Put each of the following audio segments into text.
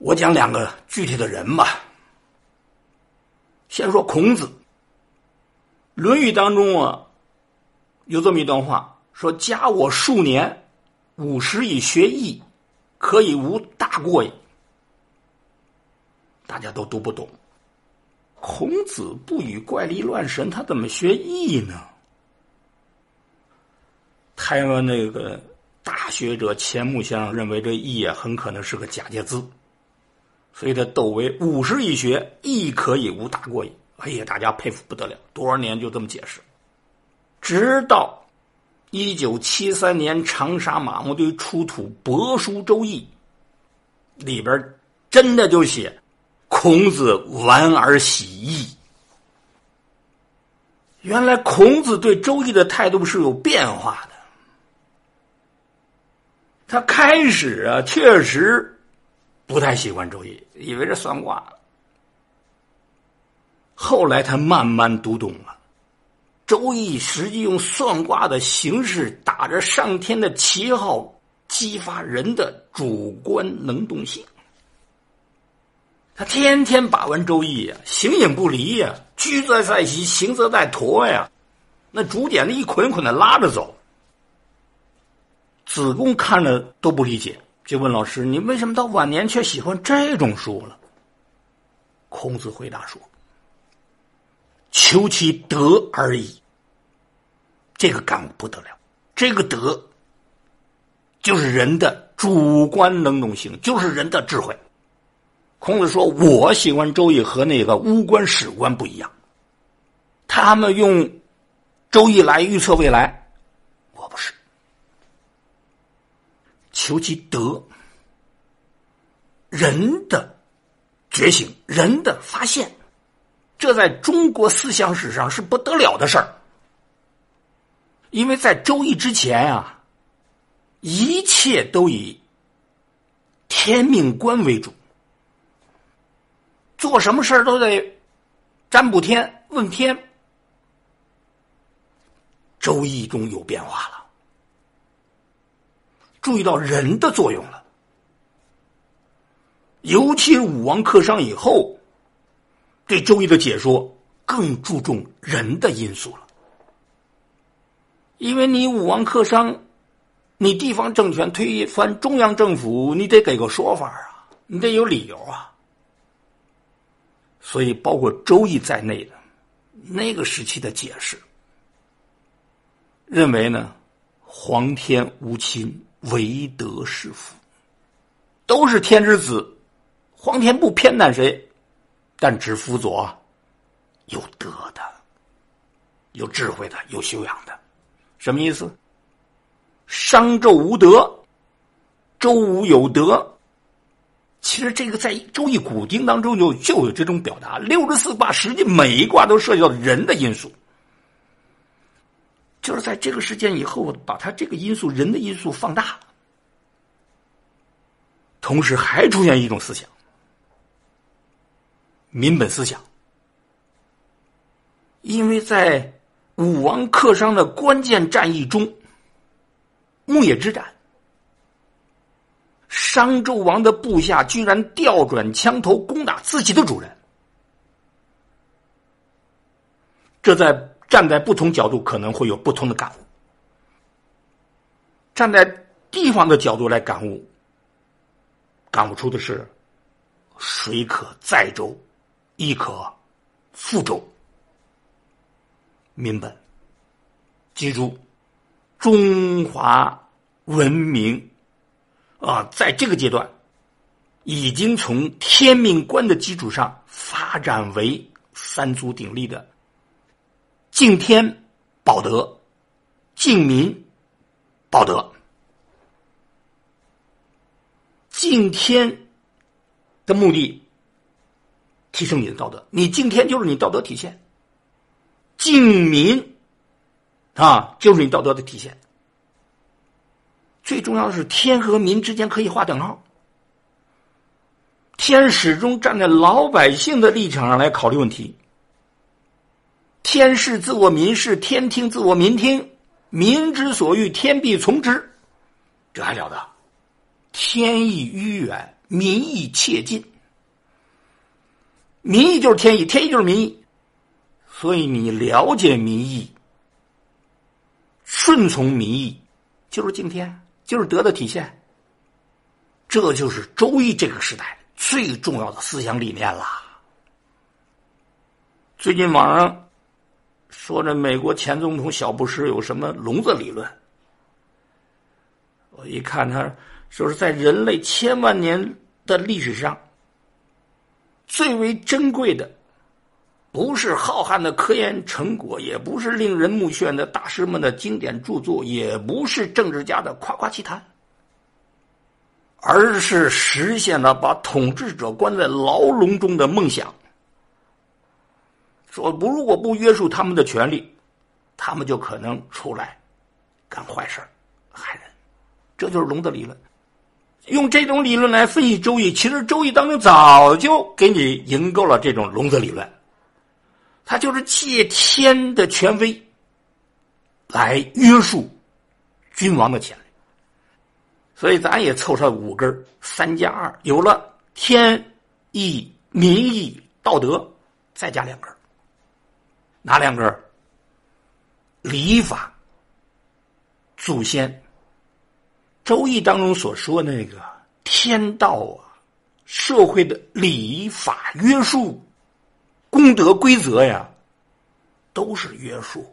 我讲两个具体的人吧。先说孔子，《论语》当中啊，有这么一段话，说：“加我数年，五十以学艺，可以无大过矣。”大家都读不懂。孔子不与怪力乱神，他怎么学艺呢？台湾那个大学者钱穆先生认为这“艺”啊很可能是个假借字，所以他斗为五十以学，亦可以无大过矣。哎呀，大家佩服不得了，多少年就这么解释，直到一九七三年长沙马木堆出土《帛书周易》，里边真的就写。孔子玩而喜义，原来孔子对周易的态度是有变化的。他开始啊，确实不太喜欢周易，以为是算卦。后来他慢慢读懂了，周易实际用算卦的形式，打着上天的旗号，激发人的主观能动性。他天天把玩《周易》呀，形影不离呀，居则在席，行则在陀呀，那竹简那一捆捆的拉着走。子贡看了都不理解，就问老师：“你为什么到晚年却喜欢这种书了？”孔子回答说：“求其德而已。”这个感悟不得了，这个德就是人的主观能动性，就是人的智慧。孔子说：“我喜欢周易和那个巫官史官不一样，他们用周易来预测未来，我不是。求其德，人的觉醒，人的发现，这在中国思想史上是不得了的事儿。因为在周易之前啊，一切都以天命观为主。”做什么事儿都得占卜天问天，周易中有变化了，注意到人的作用了，尤其是武王克商以后，对周易的解说更注重人的因素了，因为你武王克商，你地方政权推翻中央政府，你得给个说法啊，你得有理由啊。所以，包括《周易》在内的那个时期的解释，认为呢，皇天无亲，唯德是辅，都是天之子，皇天不偏袒谁，但只辅佐有德的、有智慧的、有修养的。什么意思？商纣无德，周武有德。其实这个在《周易》古经当中就就有这种表达，六十四卦实际每一卦都涉及到人的因素，就是在这个事件以后，把他这个因素人的因素放大了，同时还出现一种思想——民本思想，因为在武王克商的关键战役中，牧野之战。商纣王的部下居然调转枪头攻打自己的主人，这在站在不同角度可能会有不同的感悟。站在地方的角度来感悟，感悟出的是“水可载舟，亦可覆舟”。民本，记住，中华文明。啊，在这个阶段，已经从天命观的基础上发展为三足鼎立的敬天保德、敬民保德。敬天的目的，提升你的道德。你敬天就是你道德体现；敬民啊，就是你道德的体现。最重要的是，天和民之间可以划等号。天始终站在老百姓的立场上来考虑问题。天视自我，民视；天听自我，民听。民之所欲，天必从之。这还了得？天意迂远，民意切近。民意就是天意，天意就是民意，所以你了解民意，顺从民意，就是敬天，就是德的体现。这就是周易这个时代最重要的思想理念了。最近网上说这美国前总统小布什有什么笼子理论，我一看他说是在人类千万年的历史上。最为珍贵的，不是浩瀚的科研成果，也不是令人目眩的大师们的经典著作，也不是政治家的夸夸其谈，而是实现了把统治者关在牢笼中的梦想。说不，如果不约束他们的权利，他们就可能出来干坏事害人。这就是龙的理论。用这种理论来分析《周易》，其实《周易》当中早就给你营构了这种龙子理论。他就是借天的权威来约束君王的权利。所以咱也凑上五根三加二，有了天意、民意、道德，再加两根哪两根礼法、祖先。周易当中所说那个天道啊，社会的礼法约束、功德规则呀，都是约束。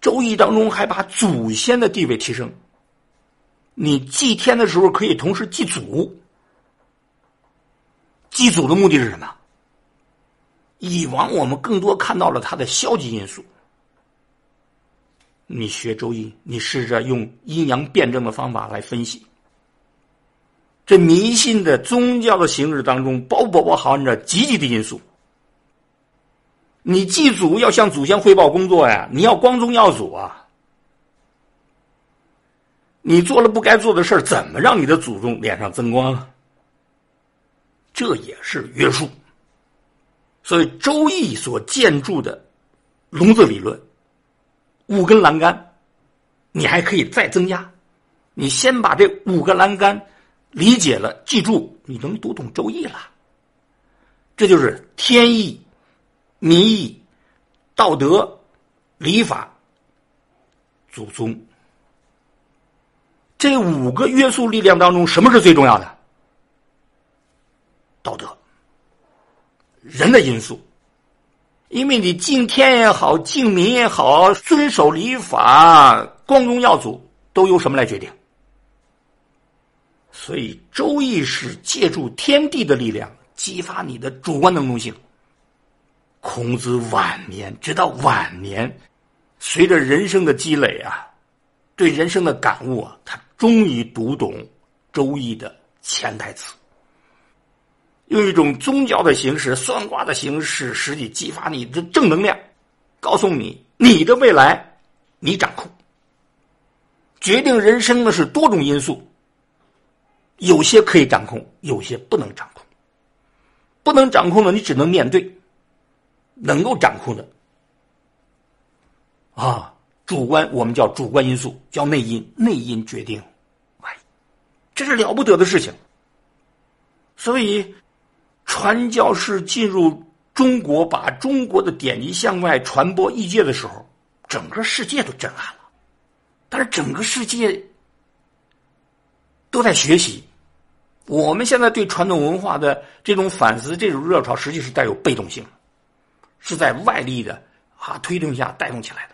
周易当中还把祖先的地位提升。你祭天的时候可以同时祭祖。祭祖的目的是什么？以往我们更多看到了它的消极因素。你学周易，你试着用阴阳辩证的方法来分析。这迷信的宗教的形式当中，包不包含着积极的因素？你祭祖要向祖先汇报工作呀，你要光宗耀祖啊。你做了不该做的事怎么让你的祖宗脸上增光啊？这也是约束。所以周易所建筑的笼子理论。五根栏杆，你还可以再增加。你先把这五个栏杆理解了，记住，你能读懂《周易》了。这就是天意、民意、道德、礼法、祖宗这五个约束力量当中，什么是最重要的？道德，人的因素。因为你敬天也好，敬民也好，遵守礼法、光宗耀祖，都由什么来决定？所以《周易》是借助天地的力量，激发你的主观能动性。孔子晚年，直到晚年，随着人生的积累啊，对人生的感悟啊，他终于读懂《周易》的潜台词。用一种宗教的形式、算卦的形式，实际激发你的正能量，告诉你你的未来你掌控。决定人生的是多种因素，有些可以掌控，有些不能掌控。不能掌控的，你只能面对；能够掌控的，啊，主观我们叫主观因素，叫内因，内因决定外因，这是了不得的事情。所以。传教士进入中国，把中国的典籍向外传播异界的时候，整个世界都震撼了。但是整个世界都在学习。我们现在对传统文化的这种反思、这种热潮，实际是带有被动性，是在外力的啊推动下带动起来的。